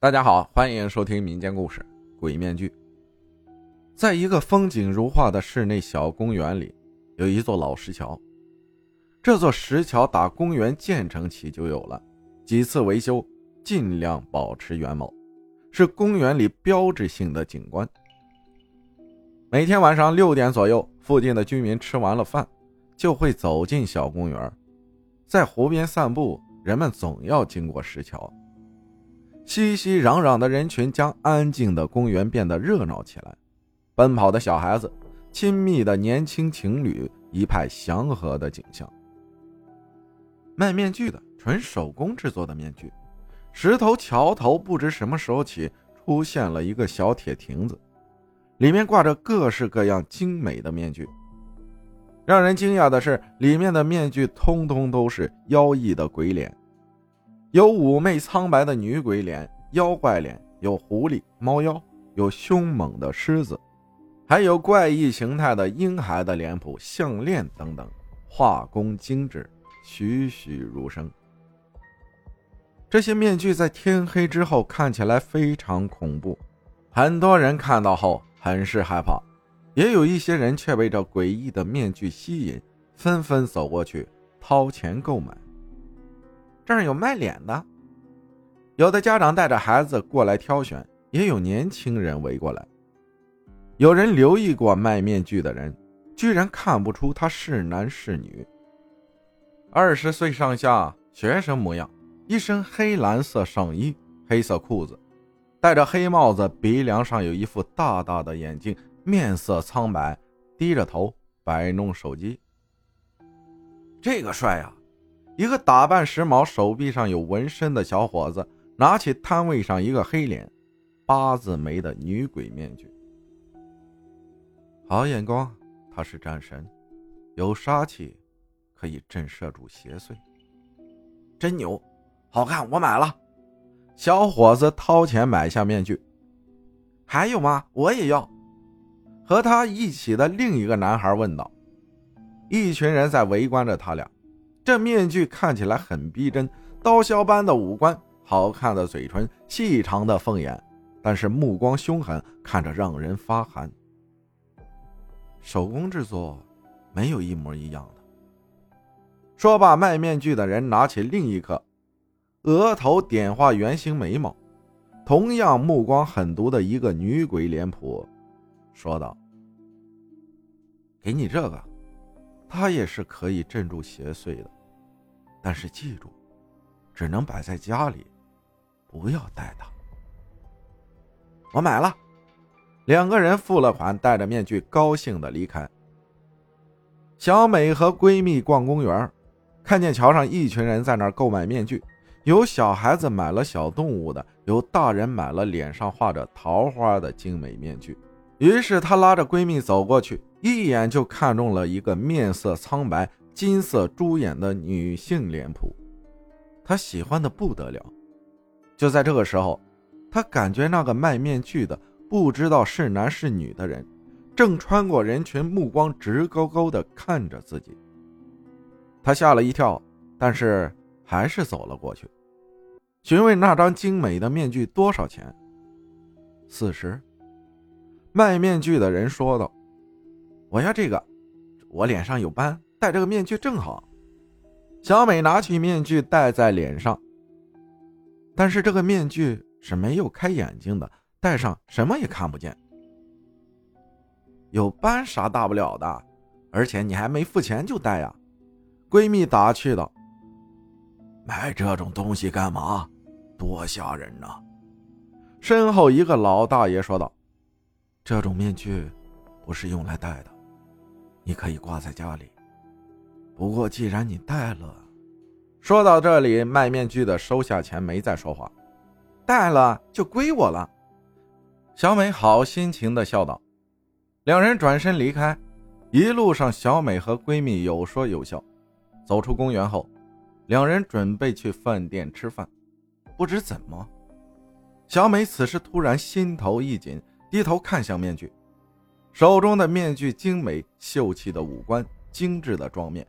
大家好，欢迎收听民间故事《鬼面具》。在一个风景如画的室内小公园里，有一座老石桥。这座石桥打公园建成起就有了，几次维修，尽量保持原貌，是公园里标志性的景观。每天晚上六点左右，附近的居民吃完了饭，就会走进小公园，在湖边散步。人们总要经过石桥。熙熙攘攘的人群将安静的公园变得热闹起来，奔跑的小孩子，亲密的年轻情侣，一派祥和的景象。卖面具的，纯手工制作的面具。石头桥头不知什么时候起出现了一个小铁亭子，里面挂着各式各样精美的面具。让人惊讶的是，里面的面具通通都是妖异的鬼脸。有妩媚苍白的女鬼脸、妖怪脸，有狐狸、猫妖，有凶猛的狮子，还有怪异形态的婴孩的脸谱、项链等等，画工精致，栩栩如生。这些面具在天黑之后看起来非常恐怖，很多人看到后很是害怕，也有一些人却被这诡异的面具吸引，纷纷走过去掏钱购买。这儿有卖脸的，有的家长带着孩子过来挑选，也有年轻人围过来。有人留意过卖面具的人，居然看不出他是男是女。二十岁上下，学生模样，一身黑蓝色上衣，黑色裤子，戴着黑帽子，鼻梁上有一副大大的眼镜，面色苍白，低着头摆弄手机。这个帅啊！一个打扮时髦、手臂上有纹身的小伙子拿起摊位上一个黑脸、八字眉的女鬼面具。好眼光，他是战神，有杀气，可以震慑住邪祟。真牛，好看，我买了。小伙子掏钱买下面具。还有吗？我也要。和他一起的另一个男孩问道。一群人在围观着他俩。这面具看起来很逼真，刀削般的五官，好看的嘴唇，细长的凤眼，但是目光凶狠，看着让人发寒。手工制作，没有一模一样的。说罢，卖面具的人拿起另一颗，额头点画圆形眉毛，同样目光狠毒的一个女鬼脸谱，说道：“给你这个，它也是可以镇住邪祟的。”但是记住，只能摆在家里，不要带它。我买了，两个人付了款，戴着面具，高兴的离开。小美和闺蜜逛公园，看见桥上一群人在那儿购买面具，有小孩子买了小动物的，有大人买了脸上画着桃花的精美面具。于是她拉着闺蜜走过去，一眼就看中了一个面色苍白。金色猪眼的女性脸谱，他喜欢的不得了。就在这个时候，他感觉那个卖面具的不知道是男是女的人，正穿过人群，目光直勾勾地看着自己。他吓了一跳，但是还是走了过去，询问那张精美的面具多少钱。四十。卖面具的人说道：“我要这个，我脸上有斑。”戴这个面具正好。小美拿起面具戴在脸上，但是这个面具是没有开眼睛的，戴上什么也看不见。有斑啥大不了的，而且你还没付钱就戴呀？闺蜜打趣道：“买这种东西干嘛？多吓人呐！”身后一个老大爷说道：“这种面具不是用来戴的，你可以挂在家里。”不过，既然你戴了，说到这里，卖面具的收下钱，没再说话。戴了就归我了。小美好心情的笑道。两人转身离开，一路上，小美和闺蜜有说有笑。走出公园后，两人准备去饭店吃饭。不知怎么，小美此时突然心头一紧，低头看向面具，手中的面具精美秀气的五官，精致的妆面。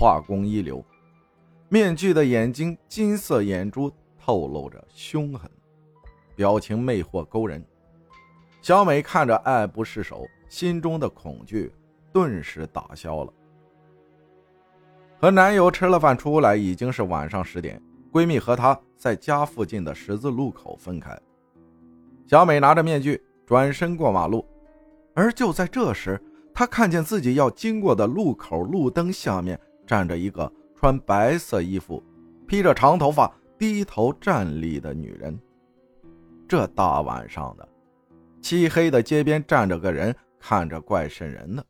画工一流，面具的眼睛金色眼珠透露着凶狠。表情魅惑勾人。小美看着爱不释手，心中的恐惧顿时打消了。和男友吃了饭出来，已经是晚上十点。闺蜜和她在家附近的十字路口分开。小美拿着面具转身过马路，而就在这时，她看见自己要经过的路口路灯下面站着一个穿白色衣服、披着长头发、低头站立的女人。这大晚上的，漆黑的街边站着个人，看着怪瘆人的。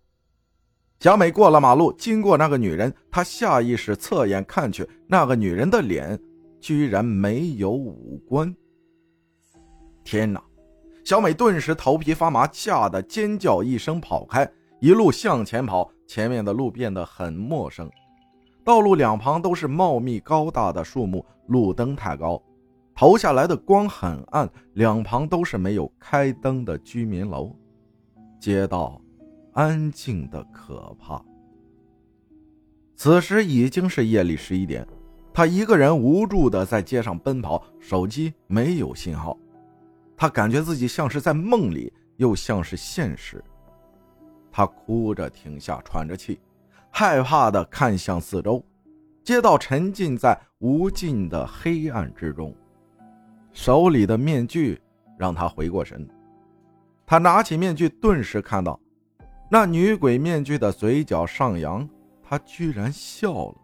小美过了马路，经过那个女人，她下意识侧眼看去，那个女人的脸居然没有五官。天哪！小美顿时头皮发麻，吓得尖叫一声，跑开，一路向前跑。前面的路变得很陌生，道路两旁都是茂密高大的树木，路灯太高，投下来的光很暗，两旁都是没有开灯的居民楼，街道。安静的可怕。此时已经是夜里十一点，他一个人无助的在街上奔跑，手机没有信号。他感觉自己像是在梦里，又像是现实。他哭着停下，喘着气，害怕的看向四周，街道沉浸在无尽的黑暗之中。手里的面具让他回过神，他拿起面具，顿时看到。那女鬼面具的嘴角上扬，她居然笑了。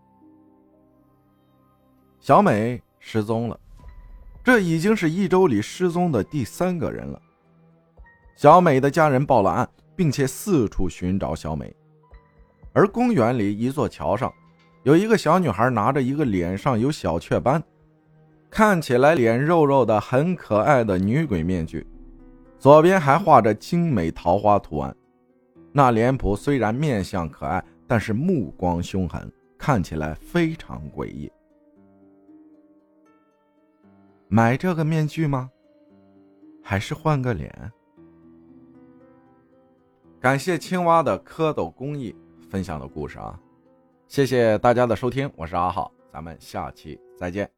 小美失踪了，这已经是一周里失踪的第三个人了。小美的家人报了案，并且四处寻找小美。而公园里一座桥上，有一个小女孩拿着一个脸上有小雀斑，看起来脸肉肉的、很可爱的女鬼面具，左边还画着精美桃花图案。那脸谱虽然面相可爱，但是目光凶狠，看起来非常诡异。买这个面具吗？还是换个脸？感谢青蛙的蝌蚪工艺分享的故事啊！谢谢大家的收听，我是阿浩，咱们下期再见。